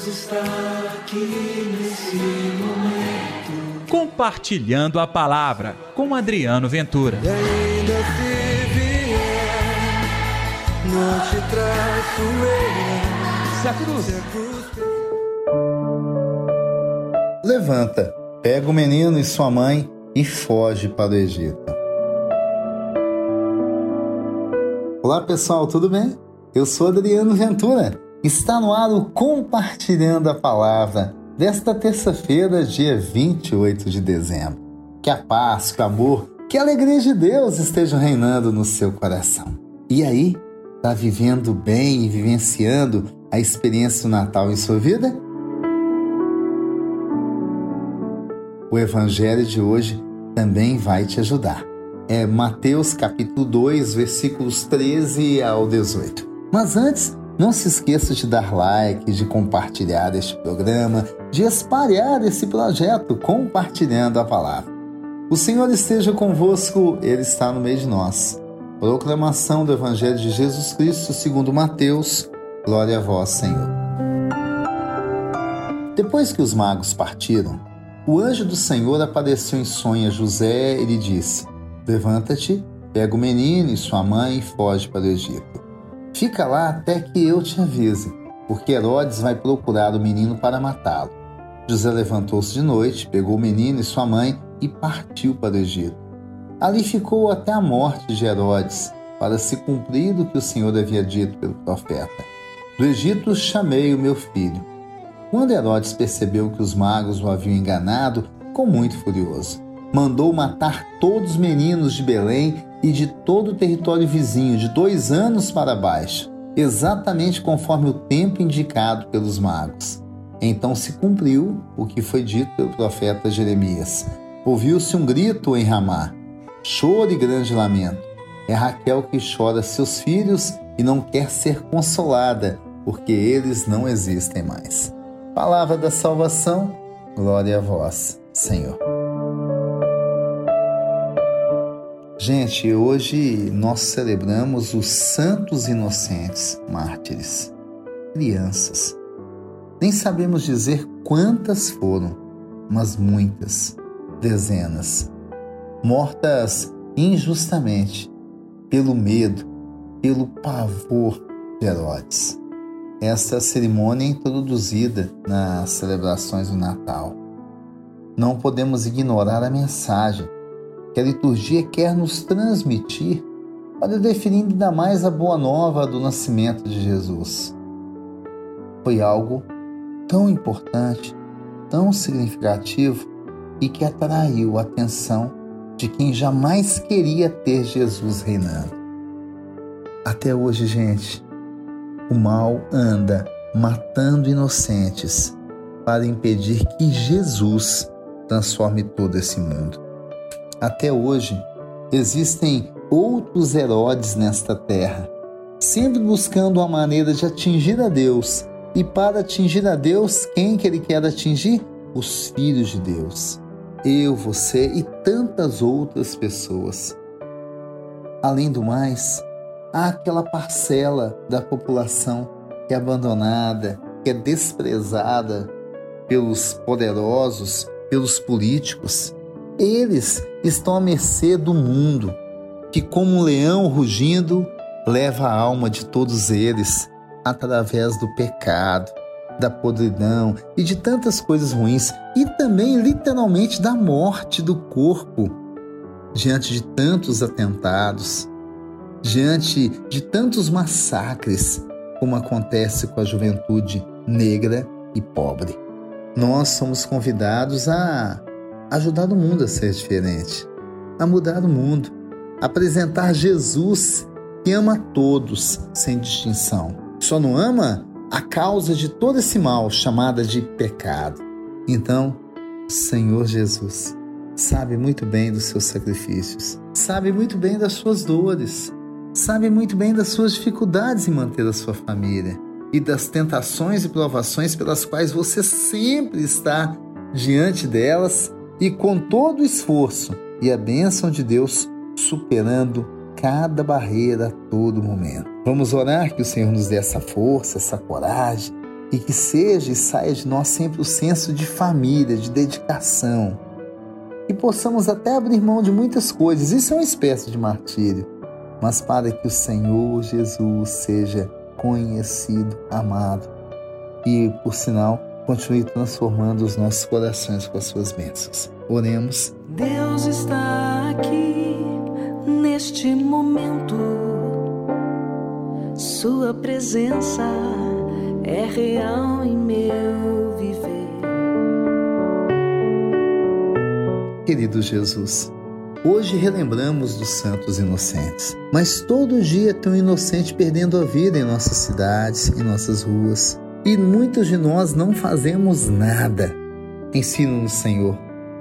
Deus está aqui nesse momento. Compartilhando a palavra com Adriano Ventura. E ainda se vier, não te traço eu. Se a cruz. Se a cruz Levanta, pega o menino e sua mãe e foge para o Egito. Olá pessoal, tudo bem? Eu sou Adriano Ventura. Está no ar o Compartilhando a Palavra desta terça-feira, dia 28 de dezembro. Que a paz, que o amor, que a alegria de Deus estejam reinando no seu coração. E aí, está vivendo bem e vivenciando a experiência do Natal em sua vida? O evangelho de hoje também vai te ajudar. É Mateus capítulo 2, versículos 13 ao 18. Mas antes, não se esqueça de dar like, de compartilhar este programa, de espalhar esse projeto compartilhando a palavra. O Senhor esteja convosco, Ele está no meio de nós. Proclamação do Evangelho de Jesus Cristo segundo Mateus. Glória a vós, Senhor. Depois que os magos partiram, o anjo do Senhor apareceu em sonho a José e lhe disse: Levanta-te, pega o menino e sua mãe e foge para o Egito. Fica lá até que eu te avise, porque Herodes vai procurar o menino para matá-lo. José levantou-se de noite, pegou o menino e sua mãe e partiu para o Egito. Ali ficou até a morte de Herodes, para se cumprir o que o Senhor havia dito pelo profeta. Do Egito chamei o meu filho. Quando Herodes percebeu que os magos o haviam enganado, ficou muito furioso. Mandou matar todos os meninos de Belém e de todo o território vizinho, de dois anos para baixo, exatamente conforme o tempo indicado pelos magos. Então se cumpriu o que foi dito pelo profeta Jeremias. Ouviu-se um grito em Ramá, choro e grande lamento. É Raquel que chora seus filhos e não quer ser consolada, porque eles não existem mais. Palavra da salvação, glória a vós, Senhor. Gente, hoje nós celebramos os santos inocentes mártires, crianças. Nem sabemos dizer quantas foram, mas muitas, dezenas, mortas injustamente, pelo medo, pelo pavor de Herodes essa cerimônia é introduzida nas celebrações do Natal. Não podemos ignorar a mensagem que a liturgia quer nos transmitir para definir ainda mais a boa nova do nascimento de Jesus. Foi algo tão importante, tão significativo e que atraiu a atenção de quem jamais queria ter Jesus reinando. Até hoje, gente, o mal anda matando inocentes para impedir que Jesus transforme todo esse mundo. Até hoje, existem outros Herodes nesta terra, sempre buscando uma maneira de atingir a Deus. E para atingir a Deus, quem que ele quer atingir? Os filhos de Deus. Eu, você e tantas outras pessoas. Além do mais, há aquela parcela da população que é abandonada, que é desprezada pelos poderosos, pelos políticos. Eles estão à mercê do mundo, que, como um leão rugindo, leva a alma de todos eles através do pecado, da podridão e de tantas coisas ruins, e também literalmente da morte do corpo diante de tantos atentados diante de tantos massacres como acontece com a juventude negra e pobre. Nós somos convidados a ajudar o mundo a ser diferente, a mudar o mundo, apresentar Jesus que ama todos sem distinção. Só não ama a causa de todo esse mal chamada de pecado. Então, Senhor Jesus sabe muito bem dos seus sacrifícios, sabe muito bem das suas dores, sabe muito bem das suas dificuldades em manter a sua família e das tentações e provações pelas quais você sempre está diante delas e com todo o esforço e a bênção de Deus superando cada barreira a todo momento. Vamos orar que o Senhor nos dê essa força, essa coragem e que seja e saia de nós sempre o senso de família, de dedicação. E possamos até abrir mão de muitas coisas, isso é uma espécie de martírio, mas para que o Senhor Jesus seja conhecido, amado e, por sinal, continue transformando os nossos corações com as suas bênçãos. Oremos. Deus está aqui neste momento. Sua presença é real em meu viver. Querido Jesus, hoje relembramos dos santos inocentes, mas todo dia tem um inocente perdendo a vida em nossas cidades, em nossas ruas. E muitos de nós não fazemos nada. Ensina-nos, Senhor,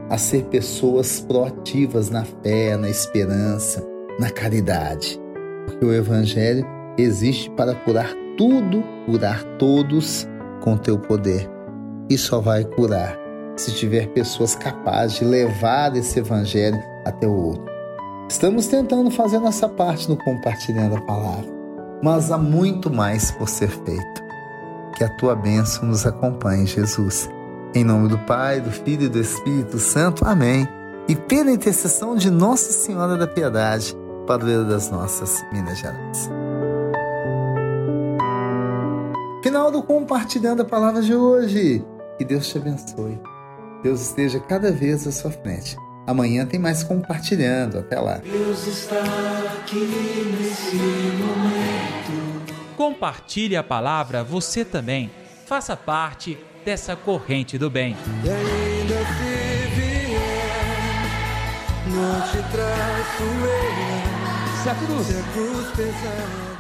a ser pessoas proativas na fé, na esperança, na caridade. Porque o Evangelho existe para curar tudo, curar todos com teu poder. E só vai curar se tiver pessoas capazes de levar esse Evangelho até o outro. Estamos tentando fazer nossa parte no compartilhando a palavra, mas há muito mais por ser feito. Que a tua bênção nos acompanhe, Jesus. Em nome do Pai, do Filho e do Espírito Santo. Amém. E pela intercessão de Nossa Senhora da Piedade, padroeira das nossas Minas Gerais. Final do compartilhando a palavra de hoje. Que Deus te abençoe. Deus esteja cada vez à sua frente. Amanhã tem mais compartilhando. Até lá. Deus está aqui nesse momento. Compartilhe a palavra você também. Faça parte dessa corrente do bem. E ainda se vier, não te traço eu. Se a cruz Se a cruz pesar.